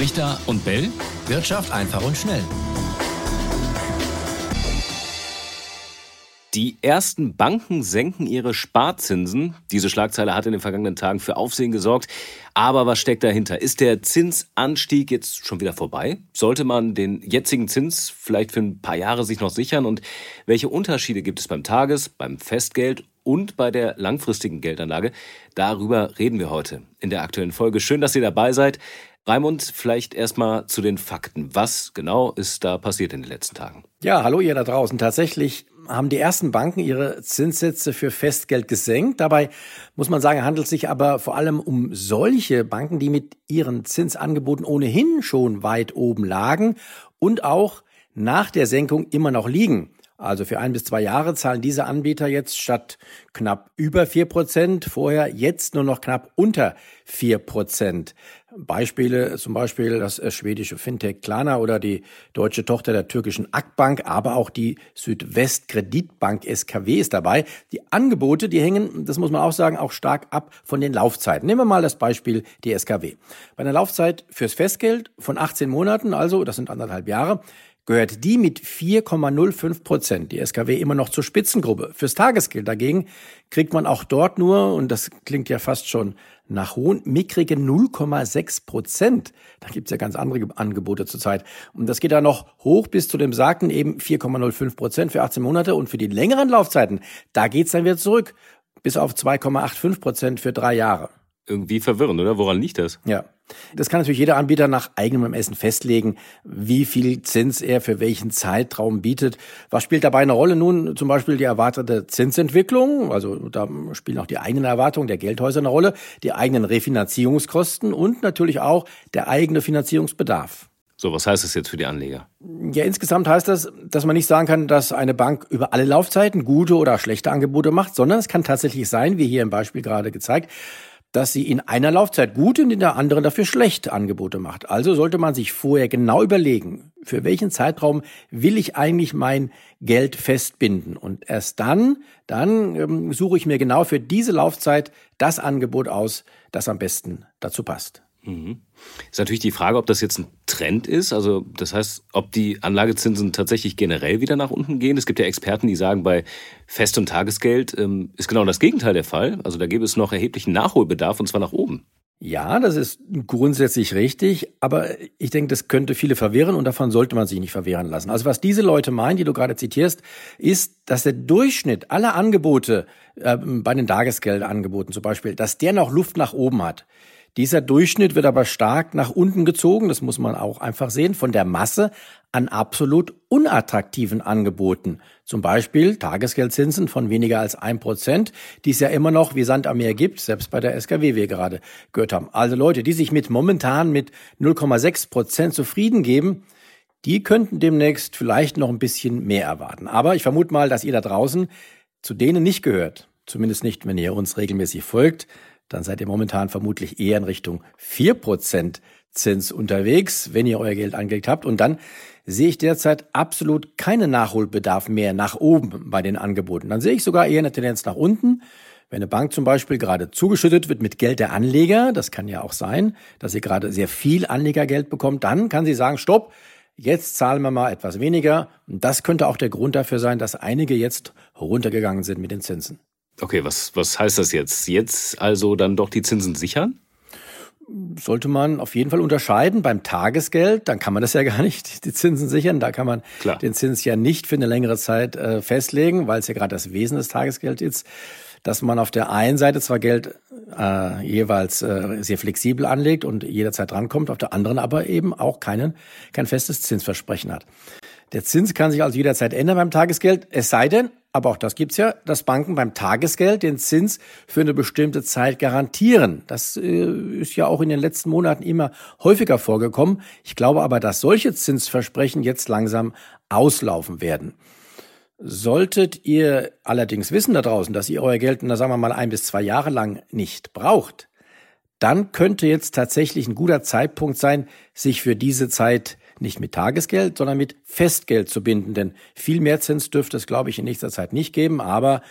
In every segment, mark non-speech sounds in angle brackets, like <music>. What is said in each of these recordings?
Richter und Bell. Wirtschaft einfach und schnell. Die ersten Banken senken ihre Sparzinsen. Diese Schlagzeile hat in den vergangenen Tagen für Aufsehen gesorgt. Aber was steckt dahinter? Ist der Zinsanstieg jetzt schon wieder vorbei? Sollte man den jetzigen Zins vielleicht für ein paar Jahre sich noch sichern? Und welche Unterschiede gibt es beim Tages-, beim Festgeld und bei der langfristigen Geldanlage? Darüber reden wir heute in der aktuellen Folge. Schön, dass ihr dabei seid. Raimund, vielleicht erstmal zu den Fakten. Was genau ist da passiert in den letzten Tagen? Ja, hallo ihr da draußen. Tatsächlich haben die ersten Banken ihre Zinssätze für Festgeld gesenkt. Dabei muss man sagen, handelt es sich aber vor allem um solche Banken, die mit ihren Zinsangeboten ohnehin schon weit oben lagen und auch nach der Senkung immer noch liegen. Also für ein bis zwei Jahre zahlen diese Anbieter jetzt statt knapp über vier Prozent vorher jetzt nur noch knapp unter vier Prozent. Beispiele zum Beispiel das äh, schwedische Fintech Klarna oder die deutsche Tochter der türkischen Akbank, aber auch die Südwestkreditbank SKW ist dabei. Die Angebote, die hängen, das muss man auch sagen, auch stark ab von den Laufzeiten. Nehmen wir mal das Beispiel die SKW. Bei einer Laufzeit fürs Festgeld von 18 Monaten, also das sind anderthalb Jahre, gehört die mit 4,05 Prozent, die SKW, immer noch zur Spitzengruppe. Fürs Tagesgeld dagegen kriegt man auch dort nur, und das klingt ja fast schon nach hohen, mickrige 0,6 Prozent. Da gibt's ja ganz andere Angebote zurzeit. Und das geht dann noch hoch bis zu dem sagten eben 4,05 Prozent für 18 Monate. Und für die längeren Laufzeiten, da geht's dann wieder zurück bis auf 2,85 Prozent für drei Jahre. Irgendwie verwirrend, oder? Woran liegt das? Ja. Das kann natürlich jeder Anbieter nach eigenem Essen festlegen, wie viel Zins er für welchen Zeitraum bietet. Was spielt dabei eine Rolle? Nun zum Beispiel die erwartete Zinsentwicklung, also da spielen auch die eigenen Erwartungen der Geldhäuser eine Rolle, die eigenen Refinanzierungskosten und natürlich auch der eigene Finanzierungsbedarf. So, was heißt das jetzt für die Anleger? Ja, insgesamt heißt das, dass man nicht sagen kann, dass eine Bank über alle Laufzeiten gute oder schlechte Angebote macht, sondern es kann tatsächlich sein, wie hier im Beispiel gerade gezeigt, dass sie in einer Laufzeit gute und in der anderen dafür schlechte Angebote macht. Also sollte man sich vorher genau überlegen, für welchen Zeitraum will ich eigentlich mein Geld festbinden. Und erst dann, dann ähm, suche ich mir genau für diese Laufzeit das Angebot aus, das am besten dazu passt. Mhm. Ist natürlich die Frage, ob das jetzt ein Trend ist. Also das heißt, ob die Anlagezinsen tatsächlich generell wieder nach unten gehen. Es gibt ja Experten, die sagen, bei Fest- und Tagesgeld ähm, ist genau das Gegenteil der Fall. Also da gäbe es noch erheblichen Nachholbedarf und zwar nach oben. Ja, das ist grundsätzlich richtig, aber ich denke, das könnte viele verwirren und davon sollte man sich nicht verwehren lassen. Also was diese Leute meinen, die du gerade zitierst, ist, dass der Durchschnitt aller Angebote äh, bei den Tagesgeldangeboten zum Beispiel, dass der noch Luft nach oben hat. Dieser Durchschnitt wird aber stark nach unten gezogen, das muss man auch einfach sehen, von der Masse an absolut unattraktiven Angeboten. Zum Beispiel Tagesgeldzinsen von weniger als ein Prozent, die es ja immer noch wie Sand am Meer gibt, selbst bei der SKW wir gerade gehört haben. Also Leute, die sich mit momentan mit 0,6 Prozent zufrieden geben, die könnten demnächst vielleicht noch ein bisschen mehr erwarten. Aber ich vermute mal, dass ihr da draußen zu denen nicht gehört. Zumindest nicht, wenn ihr uns regelmäßig folgt dann seid ihr momentan vermutlich eher in Richtung vier Prozent Zins unterwegs, wenn ihr euer Geld angelegt habt. Und dann sehe ich derzeit absolut keinen Nachholbedarf mehr nach oben bei den Angeboten. Dann sehe ich sogar eher eine Tendenz nach unten. Wenn eine Bank zum Beispiel gerade zugeschüttet wird mit Geld der Anleger, das kann ja auch sein, dass sie gerade sehr viel Anlegergeld bekommt, dann kann sie sagen, stopp, jetzt zahlen wir mal etwas weniger. Und das könnte auch der Grund dafür sein, dass einige jetzt runtergegangen sind mit den Zinsen. Okay, was, was heißt das jetzt? Jetzt also dann doch die Zinsen sichern? sollte man auf jeden Fall unterscheiden. Beim Tagesgeld, dann kann man das ja <laughs> gar nicht, die Zinsen sichern. Da kann man Klar. den Zins ja nicht für eine längere Zeit äh, festlegen, weil es ja gerade das Wesen des Tagesgelds ist, dass man auf der einen Seite zwar Geld äh, jeweils äh, sehr flexibel anlegt und jederzeit drankommt, auf der anderen aber eben auch keinen, kein festes Zinsversprechen hat. Der Zins kann sich also jederzeit ändern beim Tagesgeld, es sei denn, aber auch das gibt's ja, dass Banken beim Tagesgeld den Zins für eine bestimmte Zeit garantieren. Das äh, ist ja auch in den letzten Monaten immer häufiger vorgekommen. Ich glaube aber, dass solche Zinsversprechen jetzt langsam auslaufen werden. Solltet ihr allerdings wissen da draußen, dass ihr euer Geld, na sagen wir mal, ein bis zwei Jahre lang nicht braucht, dann könnte jetzt tatsächlich ein guter Zeitpunkt sein, sich für diese Zeit nicht mit Tagesgeld, sondern mit Festgeld zu binden. Denn viel mehr Zins dürfte es, glaube ich, in nächster Zeit nicht geben. Aber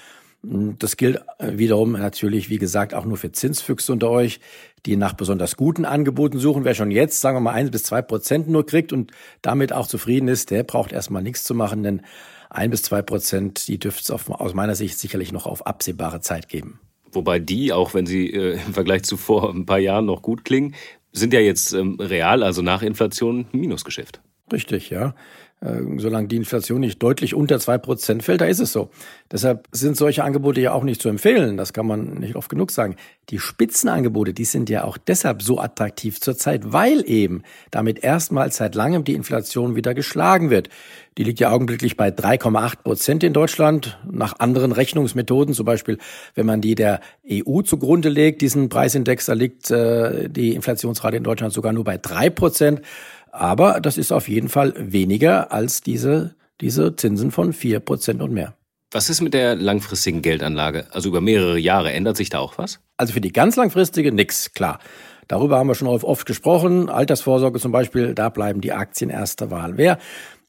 hm, das gilt äh, wiederum natürlich, wie gesagt, auch nur für Zinsfüchse unter euch. die nach besonders guten Angeboten suchen. Wer schon jetzt, sagen wir mal, eins bis zwei Prozent nur kriegt und damit auch zufrieden ist, der braucht erstmal nichts zu machen, denn ein bis zwei Prozent, die dürfte es aus meiner Sicht sicherlich noch auf absehbare Zeit geben. Wobei die, auch wenn sie äh, im Vergleich zu vor ein paar Jahren noch gut klingen, sind ja jetzt ähm, real, also nach Inflation, Minusgeschäft. Richtig, ja. Äh, solange die Inflation nicht deutlich unter zwei Prozent fällt, da ist es so. Deshalb sind solche Angebote ja auch nicht zu empfehlen. Das kann man nicht oft genug sagen. Die Spitzenangebote, die sind ja auch deshalb so attraktiv zurzeit, weil eben damit erstmals seit langem die Inflation wieder geschlagen wird. Die liegt ja augenblicklich bei 3,8 Prozent in Deutschland. Nach anderen Rechnungsmethoden, zum Beispiel, wenn man die der EU zugrunde legt, diesen Preisindex, da liegt äh, die Inflationsrate in Deutschland sogar nur bei drei Prozent. Aber das ist auf jeden Fall weniger als diese, diese Zinsen von vier Prozent und mehr. Was ist mit der langfristigen Geldanlage? Also über mehrere Jahre ändert sich da auch was? Also für die ganz langfristige nix, klar. Darüber haben wir schon oft gesprochen. Altersvorsorge zum Beispiel, da bleiben die Aktien erster Wahl. Wer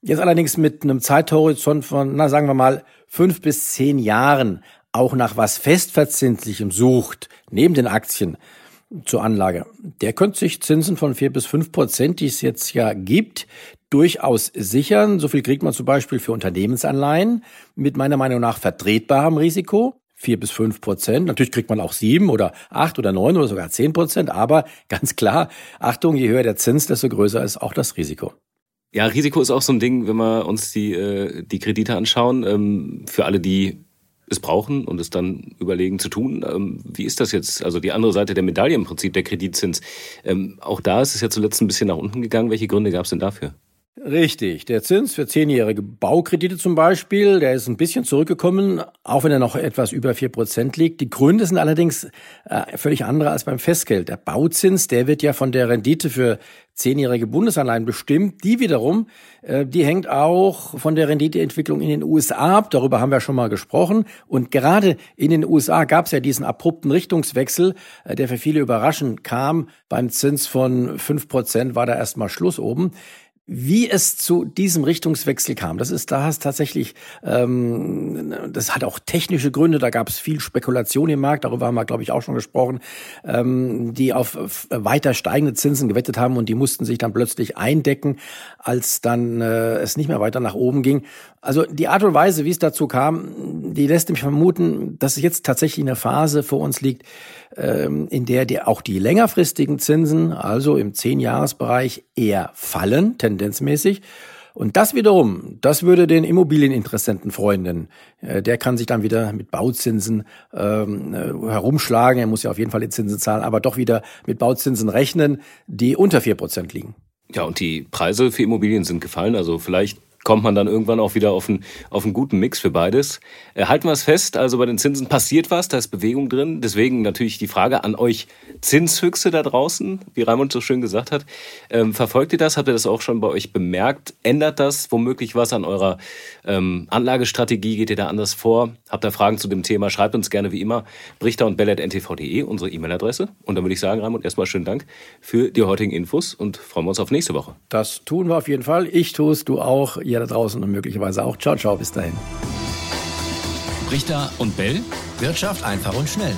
jetzt allerdings mit einem Zeithorizont von, na sagen wir mal, fünf bis zehn Jahren auch nach was Festverzinslichem sucht, neben den Aktien, zur Anlage. Der könnte sich Zinsen von vier bis fünf Prozent, die es jetzt ja gibt, durchaus sichern. So viel kriegt man zum Beispiel für Unternehmensanleihen mit meiner Meinung nach vertretbarem Risiko. Vier bis fünf Prozent. Natürlich kriegt man auch sieben oder acht oder neun oder sogar zehn Prozent. Aber <laughs> ganz klar, Achtung, je höher der Zins, desto größer ist auch das Risiko. Ja, Risiko ist auch so ein Ding, wenn wir uns die, äh, die Kredite anschauen. Ähm, für alle, die es brauchen und es dann überlegen zu tun. Ähm, wie ist das jetzt? Also die andere Seite der Medaille im Prinzip, der Kreditzins. Ähm, auch da ist es ja zuletzt ein bisschen nach unten gegangen. Welche Gründe gab es denn dafür? Richtig. Der Zins für zehnjährige Baukredite zum Beispiel, der ist ein bisschen zurückgekommen, auch wenn er noch etwas über vier Prozent liegt. Die Gründe sind allerdings äh, völlig andere als beim Festgeld. Der Bauzins, der wird ja von der Rendite für zehnjährige Bundesanleihen bestimmt. Die wiederum, äh, die hängt auch von der Renditeentwicklung in den USA ab. Darüber haben wir schon mal gesprochen. Und gerade in den USA gab es ja diesen abrupten Richtungswechsel, äh, der für viele überraschend kam. Beim Zins von fünf Prozent war da erstmal Schluss oben. Wie es zu diesem Richtungswechsel kam, das ist da hast tatsächlich, ähm, das hat auch technische Gründe. Da gab es viel Spekulation im Markt. Darüber haben wir, glaube ich, auch schon gesprochen, ähm, die auf weiter steigende Zinsen gewettet haben und die mussten sich dann plötzlich eindecken, als dann äh, es nicht mehr weiter nach oben ging. Also die Art und Weise, wie es dazu kam, die lässt mich vermuten, dass es jetzt tatsächlich eine Phase vor uns liegt, ähm, in der die, auch die längerfristigen Zinsen, also im Zehn-Jahres-Bereich, eher fallen, tendenzmäßig. Und das wiederum, das würde den Immobilieninteressenten freuen, denn äh, der kann sich dann wieder mit Bauzinsen ähm, äh, herumschlagen. Er muss ja auf jeden Fall die Zinsen zahlen, aber doch wieder mit Bauzinsen rechnen, die unter vier Prozent liegen. Ja, und die Preise für Immobilien sind gefallen. Also vielleicht kommt man dann irgendwann auch wieder auf einen, auf einen guten Mix für beides. Äh, halten wir es fest, also bei den Zinsen passiert was, da ist Bewegung drin. Deswegen natürlich die Frage an euch Zinshüchse da draußen, wie Raimund so schön gesagt hat. Ähm, verfolgt ihr das? Habt ihr das auch schon bei euch bemerkt? Ändert das womöglich was an eurer ähm, Anlagestrategie? Geht ihr da anders vor? Habt ihr Fragen zu dem Thema? Schreibt uns gerne wie immer brichter und bellet.ntv.de, unsere E-Mail-Adresse. Und dann würde ich sagen, Raimund, erstmal schönen Dank für die heutigen Infos und freuen wir uns auf nächste Woche. Das tun wir auf jeden Fall. Ich tue es, du auch ihr da draußen und möglicherweise auch. Ciao, ciao, bis dahin. Richter und Bell. Wirtschaft einfach und schnell.